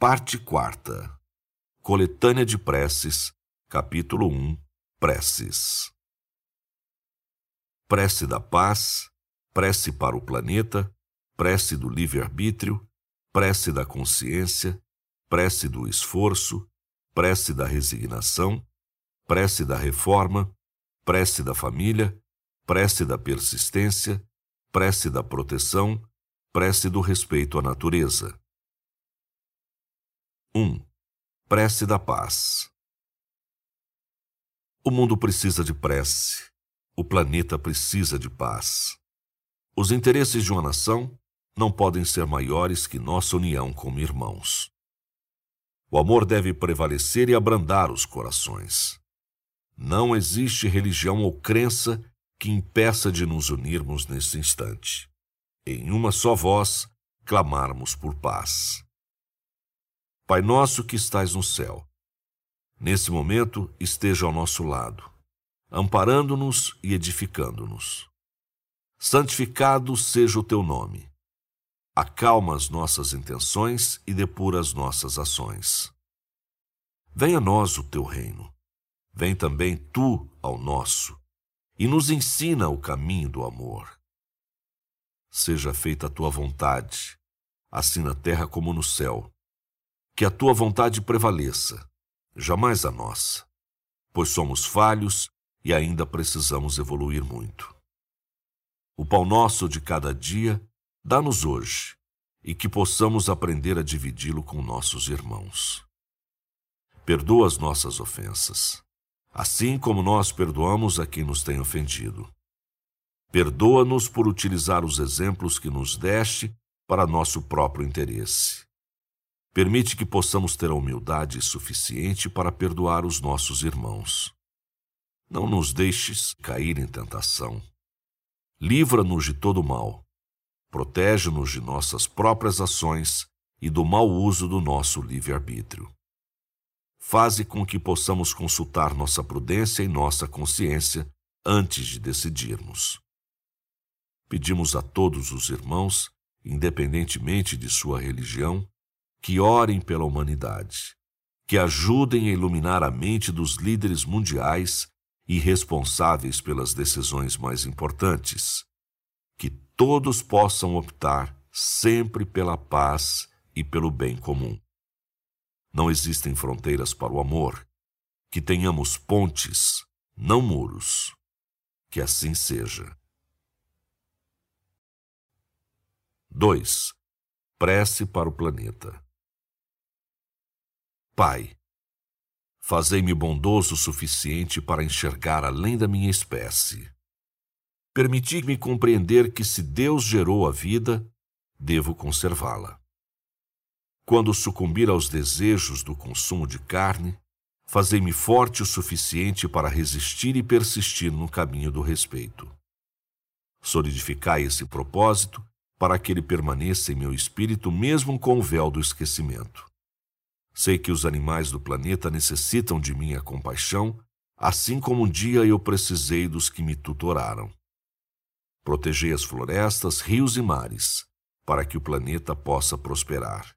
Parte quarta. Coletânea de Preces, capítulo 1. Preces. Prece da paz, prece para o planeta, prece do livre-arbítrio, prece da consciência, prece do esforço, prece da resignação, prece da reforma, prece da família, prece da persistência, prece da proteção, prece do respeito à natureza. 1. Prece da paz. O mundo precisa de prece. O planeta precisa de paz. Os interesses de uma nação não podem ser maiores que nossa união como irmãos. O amor deve prevalecer e abrandar os corações. Não existe religião ou crença que impeça de nos unirmos nesse instante. Em uma só voz, clamarmos por paz. Pai nosso que estais no céu, nesse momento esteja ao nosso lado, amparando-nos e edificando-nos. Santificado seja o teu nome. Acalma as nossas intenções e depura as nossas ações. Venha a nós o teu reino. Vem também tu ao nosso e nos ensina o caminho do amor. Seja feita a tua vontade, assim na terra como no céu que a tua vontade prevaleça, jamais a nossa, pois somos falhos e ainda precisamos evoluir muito. O pão nosso de cada dia dá-nos hoje e que possamos aprender a dividi-lo com nossos irmãos. Perdoa as nossas ofensas, assim como nós perdoamos a quem nos tem ofendido. Perdoa-nos por utilizar os exemplos que nos deste para nosso próprio interesse. Permite que possamos ter a humildade suficiente para perdoar os nossos irmãos. Não nos deixes cair em tentação. Livra-nos de todo mal. Protege-nos de nossas próprias ações e do mau uso do nosso livre-arbítrio. Faze com que possamos consultar nossa prudência e nossa consciência antes de decidirmos. Pedimos a todos os irmãos, independentemente de sua religião, que orem pela humanidade, que ajudem a iluminar a mente dos líderes mundiais e responsáveis pelas decisões mais importantes, que todos possam optar sempre pela paz e pelo bem comum. Não existem fronteiras para o amor, que tenhamos pontes, não muros. Que assim seja. 2. Prece para o planeta. Pai, fazei-me bondoso o suficiente para enxergar além da minha espécie. Permiti-me compreender que se Deus gerou a vida, devo conservá-la. Quando sucumbir aos desejos do consumo de carne, fazei-me forte o suficiente para resistir e persistir no caminho do respeito. Solidificai esse propósito para que ele permaneça em meu espírito mesmo com o véu do esquecimento. Sei que os animais do planeta necessitam de minha compaixão, assim como um dia eu precisei dos que me tutoraram. Protegei as florestas, rios e mares, para que o planeta possa prosperar.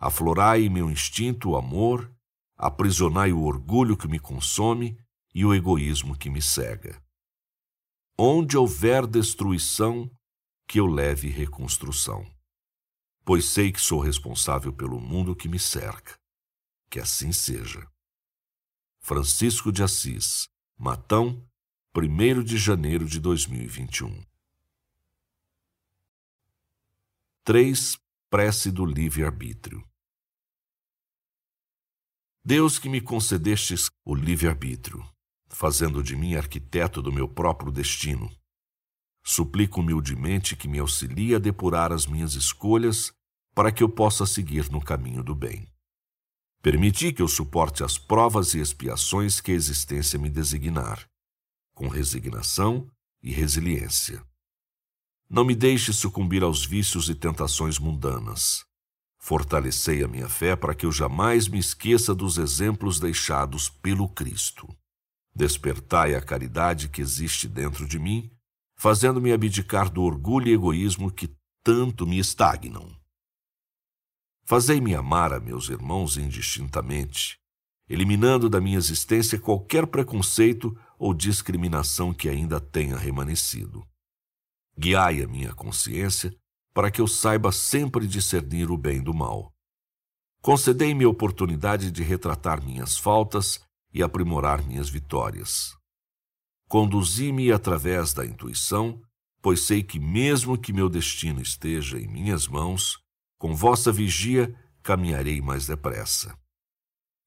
Aflorai meu instinto o amor, aprisionai o orgulho que me consome e o egoísmo que me cega. Onde houver destruição, que eu leve reconstrução pois sei que sou responsável pelo mundo que me cerca. Que assim seja. Francisco de Assis, Matão, 1 de janeiro de 2021. 3. Prece do livre-arbítrio. Deus que me concedestes o livre-arbítrio, fazendo de mim arquiteto do meu próprio destino, Suplico humildemente que me auxilie a depurar as minhas escolhas para que eu possa seguir no caminho do bem. Permiti que eu suporte as provas e expiações que a existência me designar, com resignação e resiliência. Não me deixe sucumbir aos vícios e tentações mundanas. Fortalecei a minha fé para que eu jamais me esqueça dos exemplos deixados pelo Cristo. Despertai a caridade que existe dentro de mim fazendo-me abdicar do orgulho e egoísmo que tanto me estagnam. Fazei-me amar a meus irmãos indistintamente, eliminando da minha existência qualquer preconceito ou discriminação que ainda tenha remanescido. Guiai a minha consciência para que eu saiba sempre discernir o bem do mal. Concedei-me a oportunidade de retratar minhas faltas e aprimorar minhas vitórias. Conduzi-me através da intuição, pois sei que, mesmo que meu destino esteja em minhas mãos, com vossa vigia caminharei mais depressa.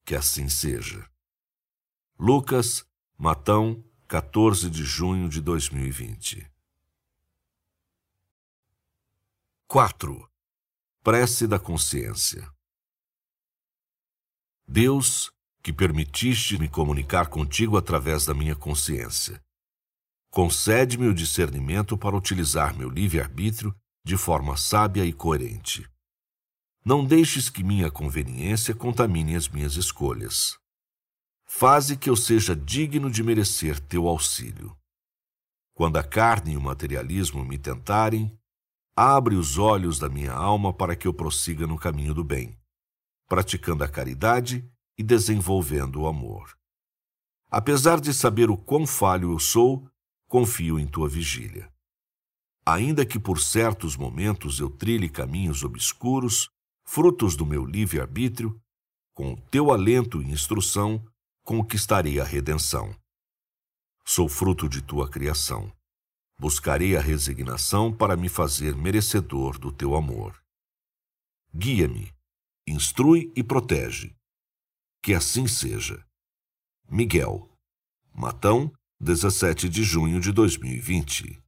Que assim seja. Lucas, Matão, 14 de junho de 2020. 4. Prece da consciência. Deus, que permitiste me comunicar contigo através da minha consciência, concede-me o discernimento para utilizar meu livre-arbítrio de forma sábia e coerente. Não deixes que minha conveniência contamine as minhas escolhas. Faze que eu seja digno de merecer teu auxílio. Quando a carne e o materialismo me tentarem, abre os olhos da minha alma para que eu prossiga no caminho do bem, praticando a caridade e desenvolvendo o amor. Apesar de saber o quão falho eu sou, confio em tua vigília. Ainda que por certos momentos eu trilhe caminhos obscuros, frutos do meu livre-arbítrio, com o teu alento e instrução, conquistarei a redenção. Sou fruto de tua criação. Buscarei a resignação para me fazer merecedor do teu amor. Guia-me, instrui e protege. Que assim seja. Miguel, Matão, 17 de junho de 2020.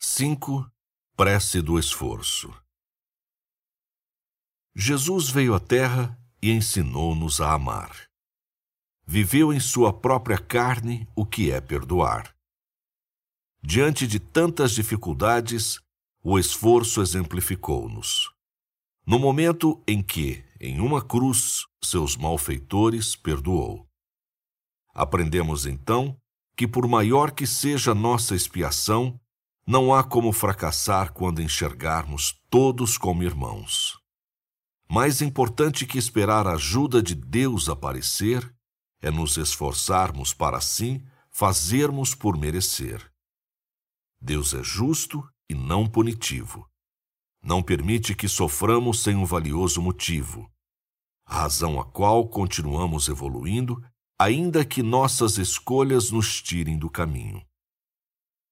5. Prece do esforço. Jesus veio à Terra e ensinou-nos a amar viveu em sua própria carne o que é perdoar. Diante de tantas dificuldades, o esforço exemplificou-nos. No momento em que, em uma cruz, seus malfeitores perdoou. Aprendemos então que, por maior que seja nossa expiação, não há como fracassar quando enxergarmos todos como irmãos. Mais importante que esperar a ajuda de Deus aparecer é nos esforçarmos para assim fazermos por merecer. Deus é justo e não punitivo. Não permite que soframos sem um valioso motivo, razão a qual continuamos evoluindo, ainda que nossas escolhas nos tirem do caminho.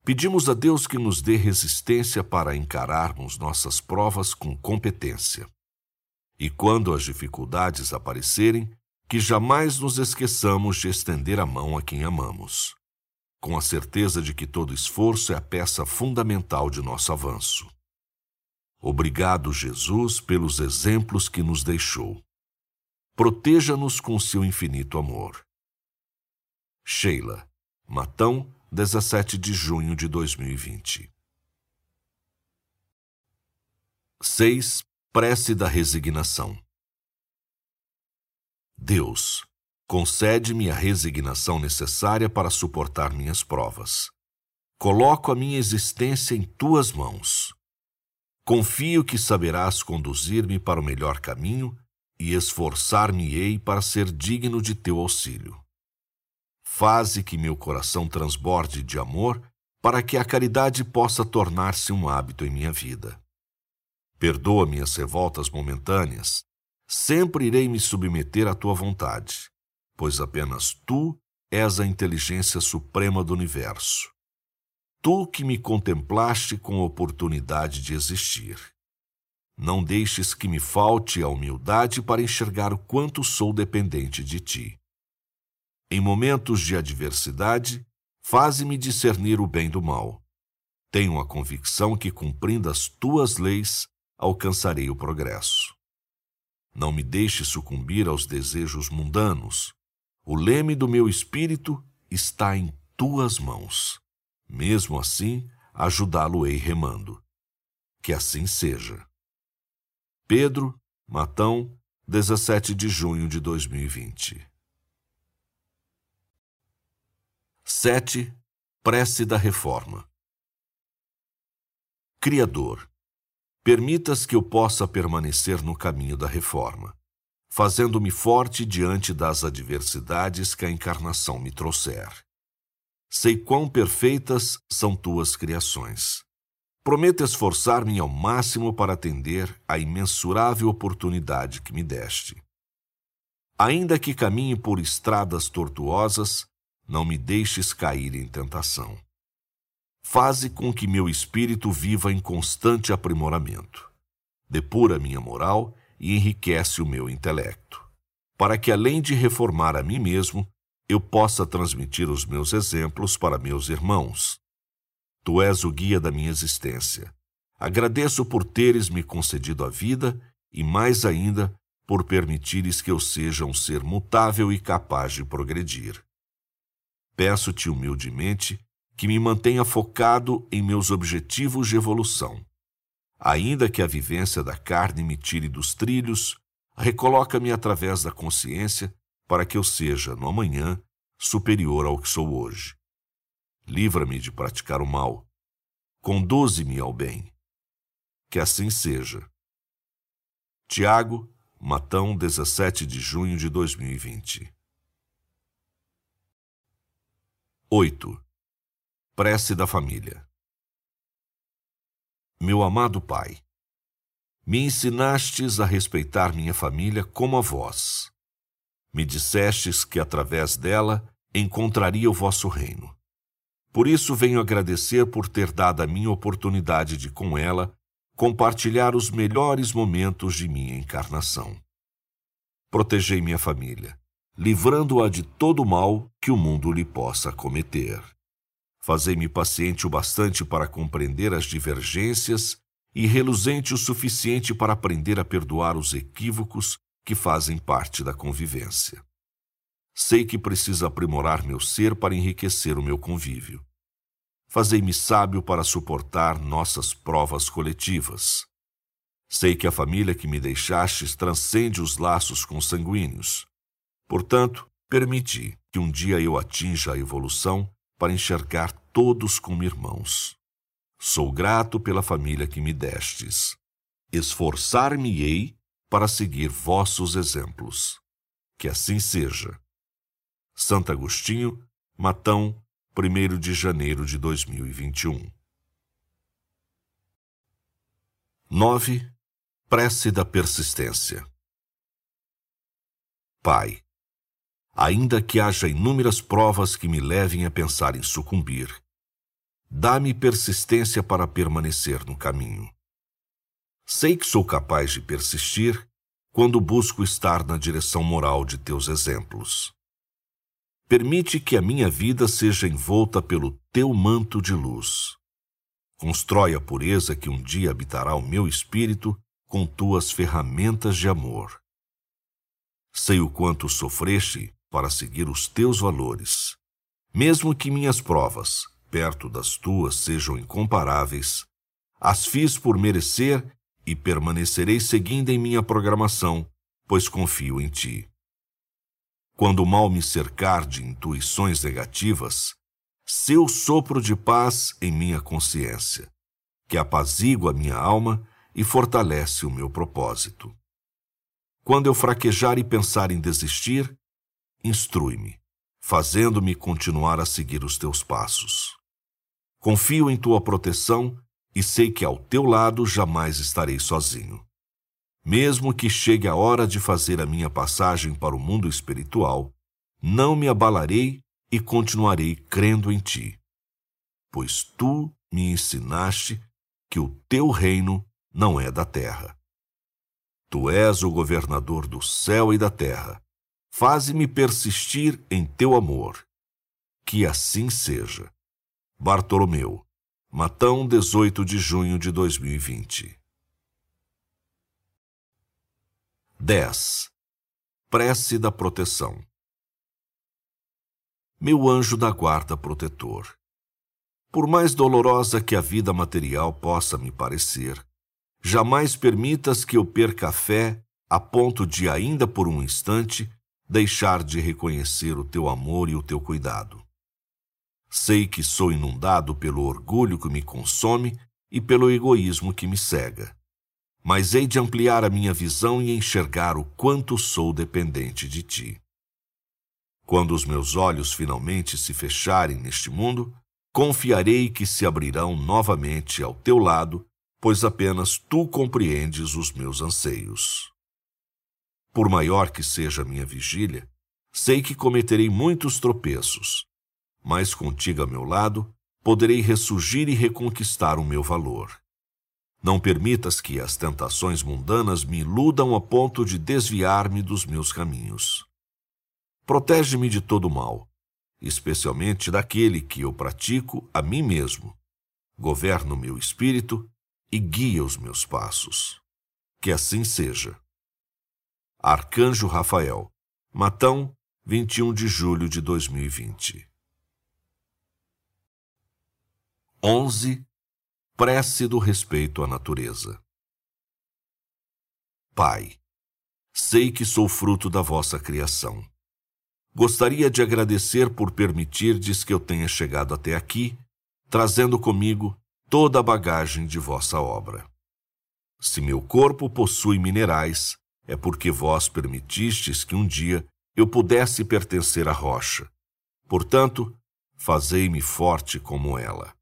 Pedimos a Deus que nos dê resistência para encararmos nossas provas com competência. E quando as dificuldades aparecerem, que jamais nos esqueçamos de estender a mão a quem amamos, com a certeza de que todo esforço é a peça fundamental de nosso avanço. Obrigado, Jesus, pelos exemplos que nos deixou. Proteja-nos com seu infinito amor. Sheila, Matão, 17 de junho de 2020. 6. Prece da Resignação. Deus, concede-me a resignação necessária para suportar minhas provas. Coloco a minha existência em tuas mãos. Confio que saberás conduzir-me para o melhor caminho e esforçar-me-ei para ser digno de teu auxílio. Faze que meu coração transborde de amor para que a caridade possa tornar-se um hábito em minha vida. Perdoa minhas revoltas momentâneas, Sempre irei me submeter à tua vontade, pois apenas tu és a inteligência suprema do universo. Tu que me contemplaste com oportunidade de existir. Não deixes que me falte a humildade para enxergar o quanto sou dependente de ti. Em momentos de adversidade, faze-me discernir o bem do mal. Tenho a convicção que, cumprindo as tuas leis, alcançarei o progresso. Não me deixe sucumbir aos desejos mundanos. O leme do meu espírito está em tuas mãos. Mesmo assim, ajudá-lo-ei remando. Que assim seja. Pedro, Matão, 17 de junho de 2020. 7. Prece da Reforma. Criador, permitas que eu possa permanecer no caminho da reforma, fazendo-me forte diante das adversidades que a encarnação me trouxer. Sei quão perfeitas são tuas criações. Prometo esforçar-me ao máximo para atender à imensurável oportunidade que me deste. Ainda que caminhe por estradas tortuosas, não me deixes cair em tentação. Faze com que meu espírito viva em constante aprimoramento. Depura minha moral e enriquece o meu intelecto, para que, além de reformar a mim mesmo, eu possa transmitir os meus exemplos para meus irmãos. Tu és o guia da minha existência. Agradeço por teres me concedido a vida e, mais ainda, por permitires que eu seja um ser mutável e capaz de progredir. Peço-te humildemente que me mantenha focado em meus objetivos de evolução. Ainda que a vivência da carne me tire dos trilhos, recoloca-me através da consciência para que eu seja, no amanhã, superior ao que sou hoje. Livra-me de praticar o mal. Conduze-me ao bem. Que assim seja. Tiago, Matão, 17 de junho de 2020. 8. Prece da Família Meu amado Pai, me ensinastes a respeitar minha família como a vós. Me dissestes que através dela encontraria o vosso reino. Por isso venho agradecer por ter dado a minha oportunidade de, com ela, compartilhar os melhores momentos de minha encarnação. Protegei minha família, livrando-a de todo o mal que o mundo lhe possa cometer. Fazei-me paciente o bastante para compreender as divergências e reluzente o suficiente para aprender a perdoar os equívocos que fazem parte da convivência. Sei que preciso aprimorar meu ser para enriquecer o meu convívio. Fazei-me sábio para suportar nossas provas coletivas. Sei que a família que me deixastes transcende os laços consanguíneos. Portanto, permiti que um dia eu atinja a evolução para enxergar todos como irmãos. Sou grato pela família que me destes. Esforçar-me-ei para seguir vossos exemplos. Que assim seja. Santo Agostinho, Matão, 1 de janeiro de 2021. 9. Prece da persistência. Pai, ainda que haja inúmeras provas que me levem a pensar em sucumbir. Dá-me persistência para permanecer no caminho. Sei que sou capaz de persistir quando busco estar na direção moral de teus exemplos. Permite que a minha vida seja envolta pelo teu manto de luz. Constrói a pureza que um dia habitará o meu espírito com tuas ferramentas de amor. Sei o quanto sofreste para seguir os teus valores. Mesmo que minhas provas, perto das tuas, sejam incomparáveis, as fiz por merecer e permanecerei seguindo em minha programação, pois confio em ti. Quando o mal me cercar de intuições negativas, seu sopro de paz em minha consciência, que apazigua minha alma e fortalece o meu propósito. Quando eu fraquejar e pensar em desistir, instrui-me, fazendo-me continuar a seguir os teus passos. Confio em tua proteção e sei que ao teu lado jamais estarei sozinho. Mesmo que chegue a hora de fazer a minha passagem para o mundo espiritual, não me abalarei e continuarei crendo em ti, pois tu me ensinaste que o teu reino não é da terra. Tu és o governador do céu e da terra Faze-me persistir em teu amor. Que assim seja. Bartolomeu, Matão, 18 de junho de 2020. 10. Prece da proteção. Meu anjo da guarda protetor. Por mais dolorosa que a vida material possa me parecer, jamais permitas que eu perca a fé a ponto de, ainda por um instante, deixar de reconhecer o teu amor e o teu cuidado. Sei que sou inundado pelo orgulho que me consome e pelo egoísmo que me cega. mas hei de ampliar a minha visão e enxergar o quanto sou dependente de ti. Quando os meus olhos finalmente se fecharem neste mundo, confiarei que se abrirão novamente ao teu lado, pois apenas tu compreendes os meus anseios. Por maior que seja a minha vigília, sei que cometerei muitos tropeços, mas contigo a meu lado, poderei ressurgir e reconquistar o meu valor. Não permitas que as tentações mundanas me iludam a ponto de desviar-me dos meus caminhos. Protege-me de todo mal, especialmente daquele que eu pratico a mim mesmo. Governa o meu espírito e guia os meus passos. Que assim seja. Arcanjo Rafael, Matão, 21 de julho de 2020. 11. Prece do respeito à natureza. Pai, sei que sou fruto da vossa criação Gostaria de agradecer por permitirdes que eu tenha chegado até aqui, trazendo comigo toda a bagagem de vossa obra. Se meu corpo possui minerais, é porque vós permitistes que um dia eu pudesse pertencer à rocha. Portanto, fazei-me forte como ela.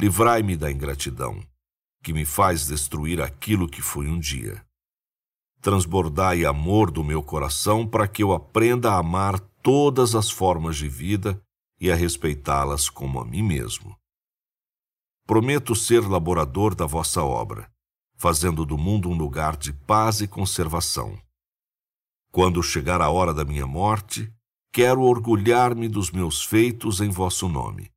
Livrai-me da ingratidão, que me faz destruir aquilo que fui um dia transbordai amor do meu coração para que eu aprenda a amar todas as formas de vida e a respeitá-las como a mim mesmo. Prometo ser laborador da vossa obra, fazendo do mundo um lugar de paz e conservação. Quando chegar a hora da minha morte, quero orgulhar-me dos meus feitos em vosso nome,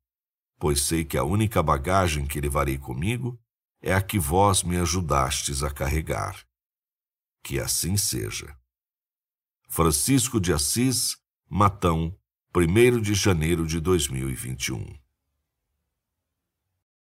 pois sei que a única bagagem que levarei comigo é a que vós me ajudastes a carregar. Que assim seja. Francisco de Assis, Matão, 1 de janeiro de 2021